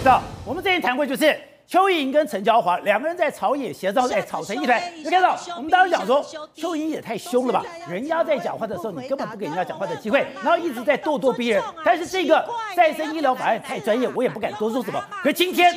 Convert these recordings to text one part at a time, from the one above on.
知道，我们之前谈过，就是邱莹跟陈椒华两个人在朝野协商，哎，吵成一团。你看到我们当时讲说，邱莹也太凶了吧？人家在讲话的时候，你根本不给人家讲话的机会，然后一直在咄咄逼人。但是这个再生医疗法案太专业，我也不敢多说什么。可是今天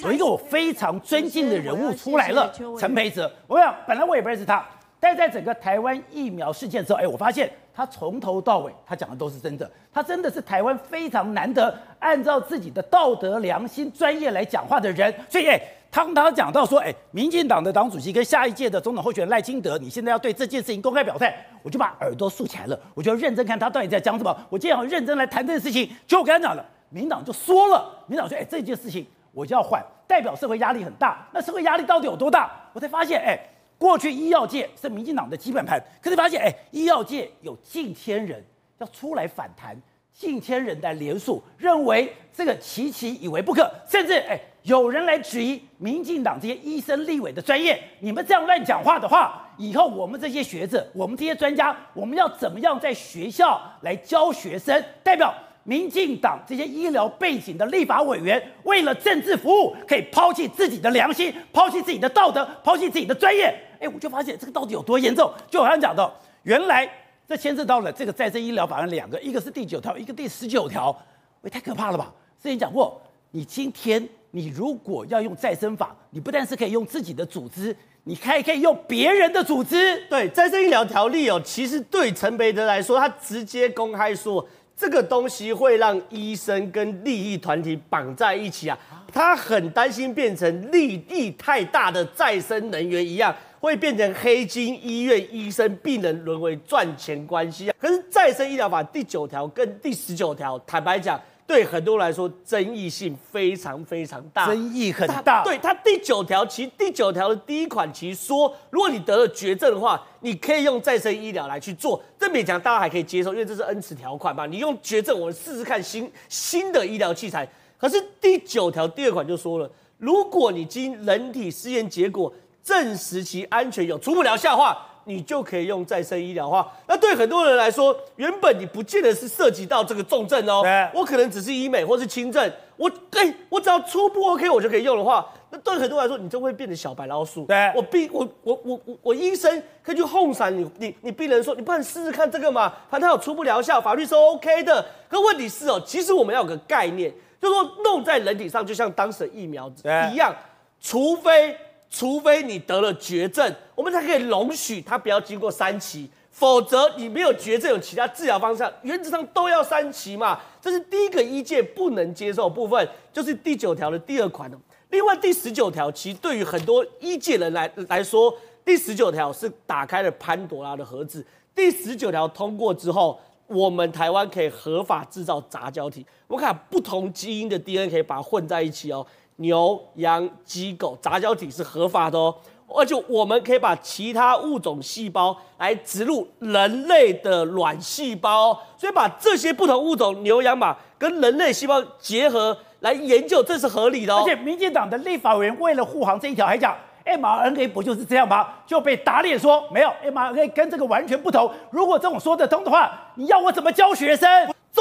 有一个我非常尊敬的人物出来了，陈培哲。我想本来我也不认识他。但是在整个台湾疫苗事件之后，哎，我发现他从头到尾他讲的都是真的，他真的是台湾非常难得按照自己的道德良心、专业来讲话的人。所以，哎，当他讲到说，哎，民进党的党主席跟下一届的总统候选人赖清德，你现在要对这件事情公开表态，我就把耳朵竖起来了，我就要认真看他到底在讲什么。我今天要认真来谈这件事情。就我刚才讲了，民党就说了，民党说，哎，这件事情我就要换，代表社会压力很大。那社会压力到底有多大？我才发现，哎。过去医药界是民进党的基本盘，可是发现，哎，医药界有近千人要出来反弹，近千人来联署，认为这个期期以为不可，甚至，哎，有人来质疑民进党这些医生立委的专业，你们这样乱讲话的话，以后我们这些学者，我们这些专家，我们要怎么样在学校来教学生？代表。民进党这些医疗背景的立法委员，为了政治服务，可以抛弃自己的良心，抛弃自己的道德，抛弃自己的专业。哎，我就发现这个到底有多严重？就好像讲到，原来这牵涉到了这个再生医疗法案两个，一个是第九条，一个第十九条，喂太可怕了吧？之前讲过，你今天你如果要用再生法，你不但是可以用自己的组织，你还可以用别人的组织。对，再生医疗条例哦，其实对陈培德来说，他直接公开说。这个东西会让医生跟利益团体绑在一起啊，他很担心变成利益太大的再生能源一样，会变成黑金医院医生病人沦为赚钱关系啊。可是再生医疗法第九条跟第十九条，坦白讲。对很多人来说，争议性非常非常大，争议很大。对它第九条，其实第九条的第一款其实说，如果你得了绝症的话，你可以用再生医疗来去做。这勉强大家还可以接受，因为这是恩赐条款嘛。你用绝症，我们试试看新新的医疗器材。可是第九条第二款就说了，如果你经人体试验结果证实其安全有初步疗效的话。你就可以用再生医疗化。那对很多人来说，原本你不见得是涉及到这个重症哦，我可能只是医美或是轻症，我哎，我只要初步 OK，我就可以用的话，那对很多人来说，你就会变成小白老鼠。对，我病我我我我我医生可以去哄闪你你你病人说，你不能试试看这个嘛？反正它有初步疗效，法律是 OK 的。可问题是哦，其实我们要有个概念，就是说弄在人体上，就像当时的疫苗一样，除非。除非你得了绝症，我们才可以容许它不要经过三期，否则你没有绝症，有其他治疗方向，原则上都要三期嘛。这是第一个医界不能接受的部分，就是第九条的第二款。另外第十九条，其实对于很多医界人来来说，第十九条是打开了潘朵拉的盒子。第十九条通过之后，我们台湾可以合法制造杂交体，我看不同基因的 DNA 可以把它混在一起哦。牛、羊、鸡、狗杂交体是合法的哦，而且我们可以把其他物种细胞来植入人类的卵细胞，所以把这些不同物种牛、羊、马跟人类细胞结合来研究，这是合理的哦。而且民进党的立法委员为了护航这一条，还讲 mRNA 不就是这样吗？就被打脸说没有 mRNA 跟这个完全不同。如果这种说得通的话，你要我怎么教学生？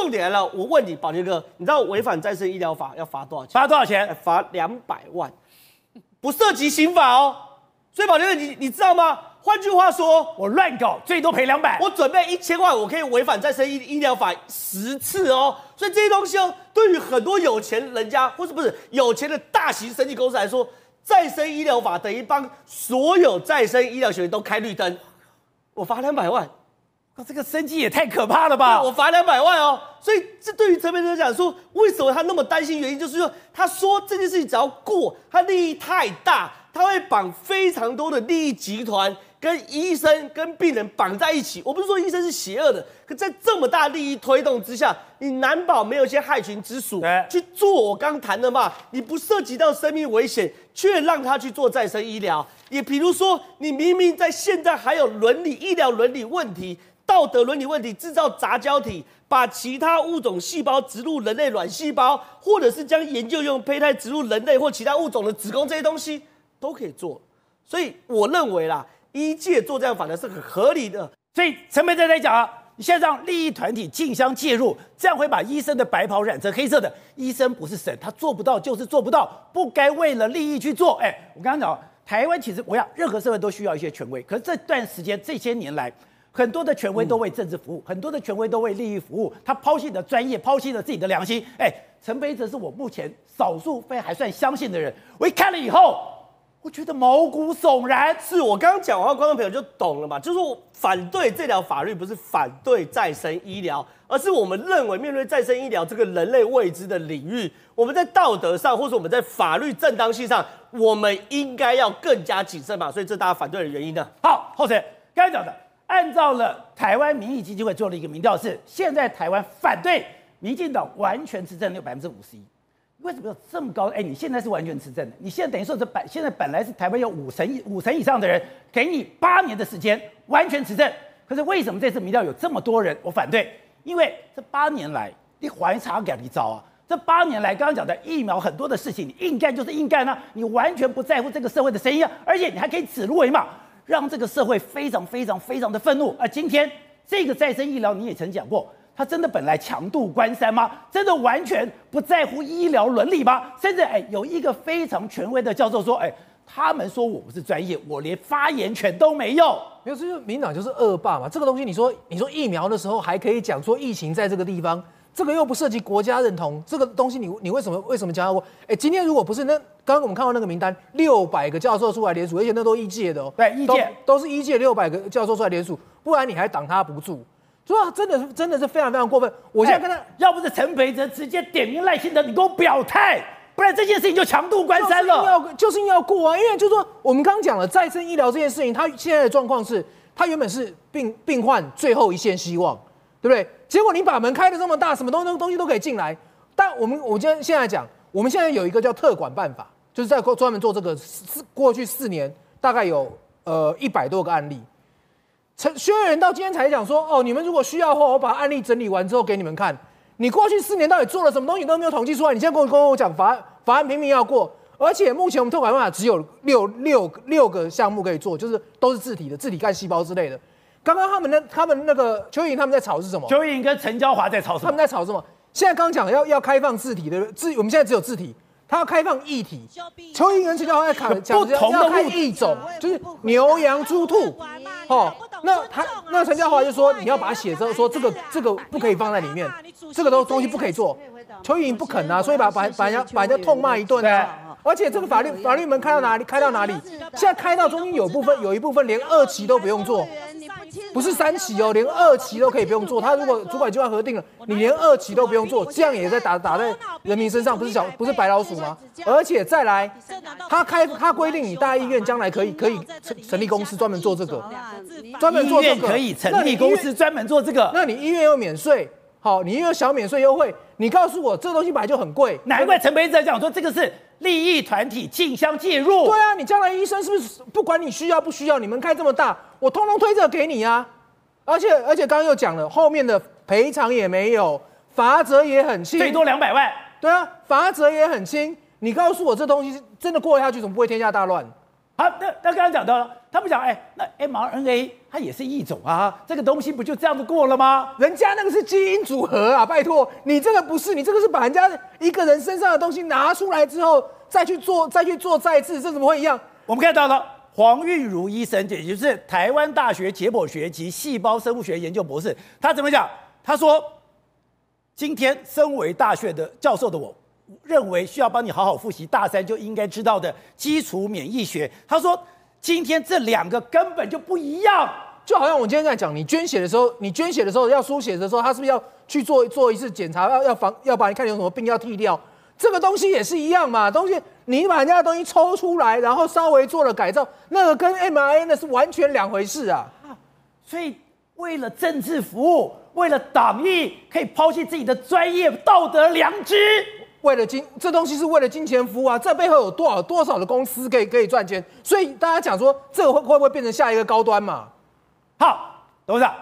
重点来了，我问你，宝杰哥，你知道违反再生医疗法要罚多少钱？罚多少钱？罚两百万，不涉及刑法哦。所以宝杰哥，你你知道吗？换句话说，我乱搞，最多赔两百。我准备一千万，我可以违反再生医医疗法十次哦。所以这些东西哦，对于很多有钱人家，或是不是有钱的大型生技公司来说，再生医疗法等于帮所有再生医疗学员都开绿灯。我罚两百万。那这个生机也太可怕了吧！我罚两百万哦，所以这对于陈培哲讲说，为什么他那么担心？原因就是说，他说这件事情只要过，他利益太大，他会绑非常多的利益集团跟医生跟病人绑在一起。我不是说医生是邪恶的，可在这么大利益推动之下，你难保没有一些害群之鼠去做我刚谈的嘛？你不涉及到生命危险，却让他去做再生医疗，也比如说，你明明在现在还有伦理医疗伦理问题。道德伦理问题，制造杂交体，把其他物种细胞植入人类卵细胞，或者是将研究用胚胎植入人类或其他物种的子宫，这些东西都可以做。所以我认为啦，医界做这样反而是很合理的。所以陈培哲在讲啊，你现在让利益团体竞相介入，这样会把医生的白袍染成黑色的。医生不是神，他做不到就是做不到，不该为了利益去做。哎，我刚刚讲，台湾其实我想任何社会都需要一些权威，可是这段时间这些年来，很多的权威都为政治服务，很多的权威都为利益服务，他抛弃了专业，抛弃了自己的良心。哎，陈培哲是我目前少数非还算相信的人，我一看了以后。我觉得毛骨悚然，是我刚刚讲完，观众朋友就懂了嘛？就是我反对这条法律，不是反对再生医疗，而是我们认为面对再生医疗这个人类未知的领域，我们在道德上或者我们在法律正当性上，我们应该要更加谨慎嘛。所以这大家反对的原因呢？好，后生刚才讲的，按照了台湾民意基金会做了一个民调，是现在台湾反对民进党完全执政有百分之五十一。为什么有这么高？哎，你现在是完全执政的，你现在等于说这本现在本来是台湾有五成以五成以上的人，给你八年的时间完全执政。可是为什么这次民调有这么多人我反对？因为这八年来你还差给你招啊！这八年来刚刚讲的疫苗很多的事情，你硬干就是硬干啊！你完全不在乎这个社会的声音啊！而且你还可以指鹿为马，让这个社会非常非常非常的愤怒。而今天这个再生医疗你也曾讲过。他真的本来强渡关山吗？真的完全不在乎医疗伦理吗？甚至哎，有一个非常权威的教授说，哎，他们说我不是专业，我连发言权都没有。没有，就是民党就是恶霸嘛。这个东西，你说你说疫苗的时候还可以讲说疫情在这个地方，这个又不涉及国家认同，这个东西你你为什么为什么讲我？哎，今天如果不是那刚刚我们看到那个名单，六百个教授出来联署，而且那都一届的哦，对，一届都，都是一届六百个教授出来联署，不然你还挡他不住。说、啊、真的是真的是非常非常过分！我现在跟他，要不是陈培哲直接点名赖清德，你给我表态，不然这件事情就强度关山了。要就是要过啊，因为就是说我们刚刚讲了再生医疗这件事情，它现在的状况是，它原本是病病患最后一线希望，对不对？结果你把门开得这么大，什么东东东西都可以进来。但我们我今天现在讲，我们现在有一个叫特管办法，就是在专门做这个四过去四年大概有呃一百多个案例。陈薛岳元到今天才讲说，哦，你们如果需要的话，我把案例整理完之后给你们看。你过去四年到底做了什么东西都没有统计出来，你现在跟我跟我讲法案法案明明要过，而且目前我们特管办法只有六六六个项目可以做，就是都是自体的自体干细胞之类的。刚刚他们那他们那个邱莹他们在吵是什么？邱莹跟陈娇华在吵什么？他们在吵什么？现在刚讲要要开放字体的字，我们现在只有字体。他要开放异体，邱英元、陈椒华在讲不同的物异种，就是牛羊猪兔，哦，那他那陈娇华就说你要把它写成说这个这个不可以放在里面，这个东东西不可以做，邱英不肯啊，所以把把把人家把人家痛骂一顿啊，而且这个法律法律门开到哪里开到哪里，现在开到中间有部分有一部分连二期都不用做。不是三期哦，连二期都可以不用做。他如果主管机关核定了，你连二期都不用做，这样也在打打在人民身上，不是小不是白老鼠吗？而且再来，他开他规定你大医院将来可以可以成成立公司专门做这个，专门做这个。可以成立公司专门做这个，那你医院又免税，好，你又有小免税优惠，你告诉我这东西本来就很贵，难怪陈培哲讲说这个是利益团体竞相介入。对啊，你将来医生是不是不管你需要不需要，你们开这么大？我通通推这个给你啊，而且而且刚刚又讲了，后面的赔偿也没有，罚则也很轻，最多两百万。对啊，罚则也很轻。你告诉我这东西真的过下去，怎么不会天下大乱？好，那那刚刚讲到了，他们讲，哎，那 mRNA 它也是一种啊，这个东西不就这样子过了吗？人家那个是基因组合啊，拜托，你这个不是，你这个是把人家一个人身上的东西拿出来之后再去做，再去做再治，这怎么会一样？我们看到了。黄玉如医生，也就是台湾大学解剖学及细胞生物学研究博士，他怎么讲？他说：“今天身为大学的教授的我，认为需要帮你好好复习大三就应该知道的基础免疫学。”他说：“今天这两个根本就不一样，就好像我今天在讲，你捐血的时候，你捐血的时候要输血的时候，他是不是要去做做一次检查，要要防要把你看有什么病要剃掉？这个东西也是一样嘛，东西。”你把人家的东西抽出来，然后稍微做了改造，那个跟 mRNA 那是完全两回事啊！所以为了政治服务，为了党意，可以抛弃自己的专业道德良知，为了金，这东西是为了金钱服务啊！这背后有多少多少的公司可以可以赚钱？所以大家讲说，这个会会不会变成下一个高端嘛？好，董事长，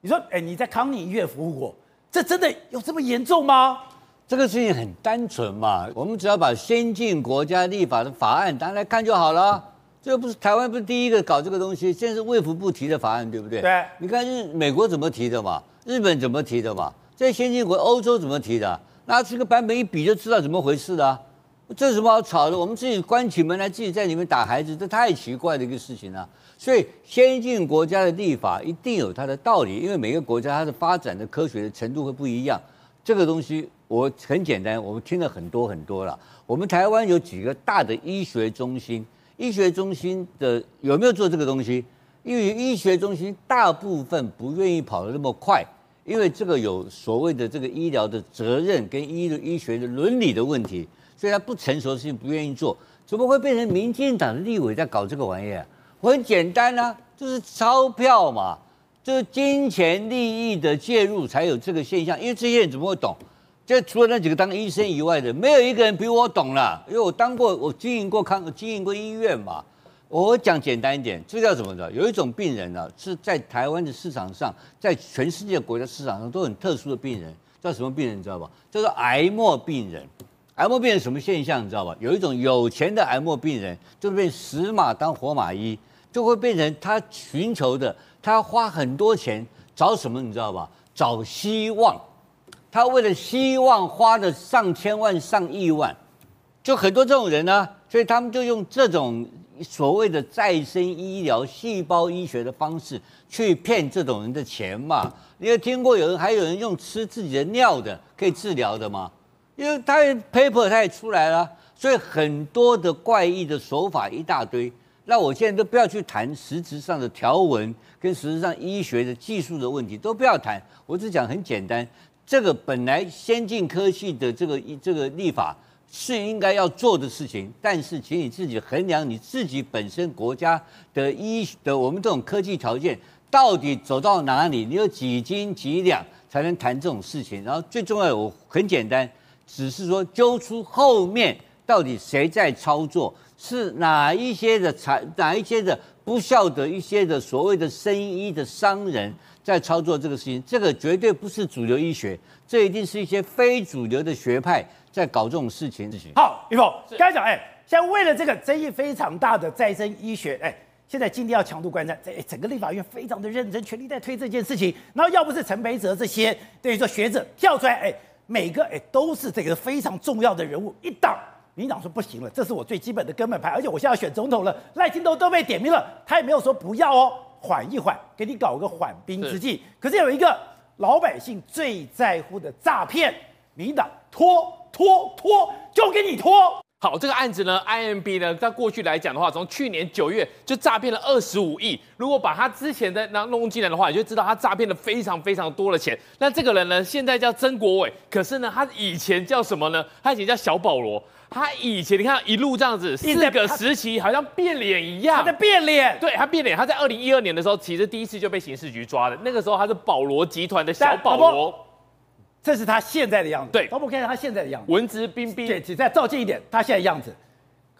你说，哎，你在康宁医院服务过，这真的有这么严重吗？这个事情很单纯嘛，我们只要把先进国家立法的法案拿来看就好了。这个不是台湾不是第一个搞这个东西，现在是卫福部提的法案，对不对？对。你看日美国怎么提的嘛？日本怎么提的嘛？在先进国欧洲怎么提的、啊？拿这个版本一比就知道怎么回事了、啊。这有什么好吵的？我们自己关起门来，自己在里面打孩子，这太奇怪的一个事情了、啊。所以，先进国家的立法一定有它的道理，因为每个国家它的发展的科学的程度会不一样。这个东西我很简单，我们听了很多很多了。我们台湾有几个大的医学中心，医学中心的有没有做这个东西？因为医学中心大部分不愿意跑得那么快，因为这个有所谓的这个医疗的责任跟医的医学的伦理的问题，所以他不成熟的事情不愿意做。怎么会变成民进党的立委在搞这个玩意儿？我很简单啊，就是钞票嘛，就是金钱利益的介入才有这个现象。因为这些人怎么会懂？就除了那几个当医生以外的，没有一个人比我懂了。因为我当过，我经营过康，经营过医院嘛。我讲简单一点，这叫什么的？有一种病人呢、是在台湾的市场上，在全世界国家市场上都很特殊的病人，叫什么病人？你知道吧？叫做癌末病人。癌末病人什么现象？你知道吧？有一种有钱的癌末病人，就被死马当活马医。就会变成他寻求的，他要花很多钱找什么，你知道吧？找希望。他为了希望花的上千万、上亿万，就很多这种人呢，所以他们就用这种所谓的再生医疗、细胞医学的方式去骗这种人的钱嘛。你有听过有人还有人用吃自己的尿的可以治疗的吗？因为他 paper 他也出来了，所以很多的怪异的手法一大堆。那我现在都不要去谈实质上的条文跟实质上医学的技术的问题，都不要谈。我只讲很简单，这个本来先进科技的这个这个立法是应该要做的事情，但是请你自己衡量你自己本身国家的医的我们这种科技条件到底走到哪里，你有几斤几两才能谈这种事情。然后最重要，我很简单，只是说揪出后面到底谁在操作。是哪一些的财，哪一些的不孝的一些的所谓的生医的商人，在操作这个事情？这个绝对不是主流医学，这一定是一些非主流的学派在搞这种事情。好，玉凤刚才讲，哎，现在为了这个争议非常大的再生医学，哎，现在今天要强度观战，哎，整个立法院非常的认真，全力在推这件事情。然后要不是陈培哲这些等于说学者跳出来，哎，每个哎都是这个非常重要的人物，一挡。民进党说不行了，这是我最基本的根本牌，而且我现在要选总统了，赖清德都被点名了，他也没有说不要哦，缓一缓，给你搞个缓兵之计。可是有一个老百姓最在乎的诈骗，民进党拖拖拖，就给你拖。好，这个案子呢，IMB 呢，在过去来讲的话，从去年九月就诈骗了二十五亿，如果把他之前的那弄进来的话，你就知道他诈骗了非常非常多的钱。那这个人呢，现在叫曾国伟，可是呢，他以前叫什么呢？他以前叫小保罗。他以前你看一路这样子，四个时期好像变脸一样，他在变脸。对，他变脸。他在二零一二年的时候，其实第一次就被刑事局抓了。那个时候他是保罗集团的小保罗，这是他现在的样子。对，我们看他现在的样子，文质彬彬。对，再照近一点，他现在的样子，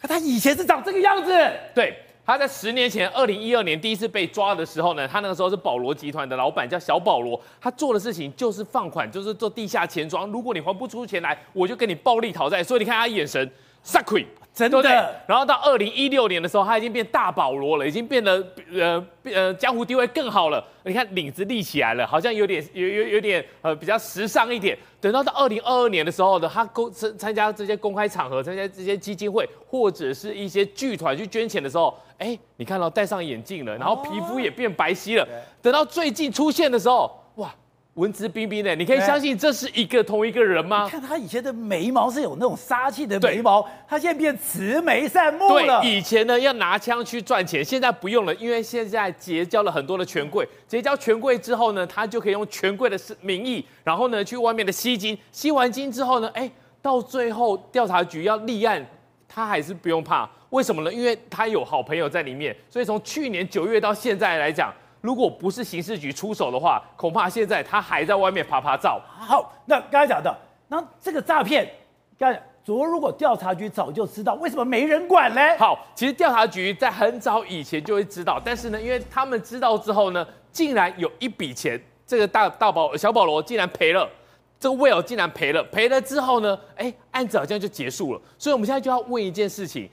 可他以前是长这个样子。对。他在十年前，二零一二年第一次被抓的时候呢，他那个时候是保罗集团的老板，叫小保罗。他做的事情就是放款，就是做地下钱庄。如果你还不出钱来，我就跟你暴力讨债。所以你看他眼神，杀气。真的，对对，然后到二零一六年的时候，他已经变大保罗了，已经变得呃呃江湖地位更好了。你看领子立起来了，好像有点有有有点呃比较时尚一点。等到到二零二二年的时候呢，他公参参加这些公开场合，参加这些基金会或者是一些剧团去捐钱的时候，哎，你看到戴上眼镜了，然后皮肤也变白皙了。哦、等到最近出现的时候，哇！文质彬彬的，你可以相信这是一个同一个人吗？你看他以前的眉毛是有那种杀气的眉毛，他现在变慈眉善目了。对，以前呢要拿枪去赚钱，现在不用了，因为现在结交了很多的权贵，结交权贵之后呢，他就可以用权贵的名义，然后呢去外面的吸金，吸完金之后呢，哎，到最后调查局要立案，他还是不用怕，为什么呢？因为他有好朋友在里面，所以从去年九月到现在来讲。如果不是刑事局出手的话，恐怕现在他还在外面趴趴照。好，那刚才讲的，那这个诈骗，刚才昨如果调查局早就知道，为什么没人管呢？好，其实调查局在很早以前就会知道，但是呢，因为他们知道之后呢，竟然有一笔钱，这个大大保小保罗竟然赔了，这个 Will 竟然赔了，赔了之后呢，哎，案子好像就结束了。所以我们现在就要问一件事情。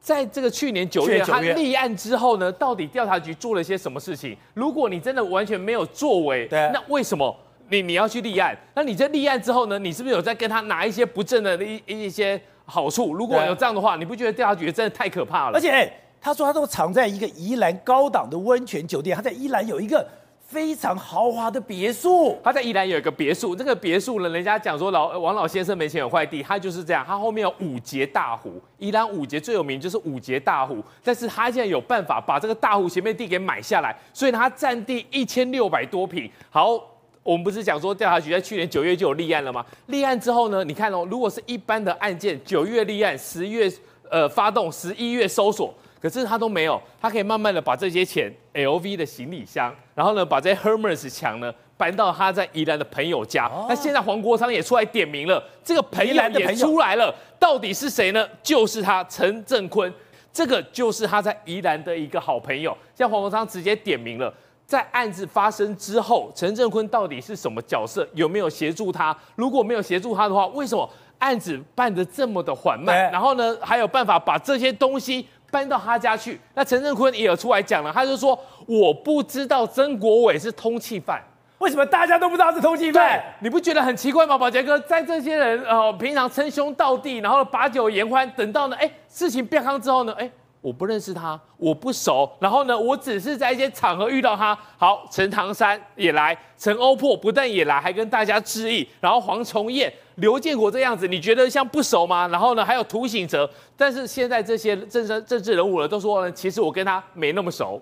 在这个去年九月，他立案之后呢，到底调查局做了些什么事情？如果你真的完全没有作为，对，那为什么你你要去立案，那你在立案之后呢，你是不是有在跟他拿一些不正的一一些好处？如果有这样的话，你不觉得调查局真的太可怕了？而且、欸、他说他都藏在一个宜兰高档的温泉酒店，他在宜兰有一个。非常豪华的别墅，他在宜兰有一个别墅，这个别墅呢，人家讲说老王老先生没钱有块地，他就是这样，他后面有五节大湖，宜兰五节最有名就是五节大湖，但是他现在有办法把这个大湖前面地给买下来，所以他占地一千六百多坪。好，我们不是讲说调查局在去年九月就有立案了吗？立案之后呢，你看哦，如果是一般的案件，九月立案，十月呃发动，十一月搜索。可是他都没有，他可以慢慢的把这些钱 LV 的行李箱，然后呢，把这些 Hermes 墙呢搬到他在宜兰的朋友家。那、哦、现在黄国昌也出来点名了，这个朋友也出来了，到底是谁呢？就是他陈正坤，这个就是他在宜兰的一个好朋友。像黄国昌直接点名了，在案子发生之后，陈正坤到底是什么角色？有没有协助他？如果没有协助他的话，为什么案子办得这么的缓慢？然后呢，还有办法把这些东西？搬到他家去，那陈振坤也有出来讲了，他就说我不知道曾国伟是通缉犯，为什么大家都不知道是通缉犯？你不觉得很奇怪吗，宝杰哥？在这些人呃平常称兄道弟，然后把酒言欢，等到呢，哎，事情变康之后呢，哎。我不认识他，我不熟。然后呢，我只是在一些场合遇到他。好，陈唐山也来，陈欧珀不但也来，还跟大家致意。然后黄崇彦、刘建国这样子，你觉得像不熟吗？然后呢，还有涂醒哲。但是现在这些政治政治人物呢，都说呢，其实我跟他没那么熟。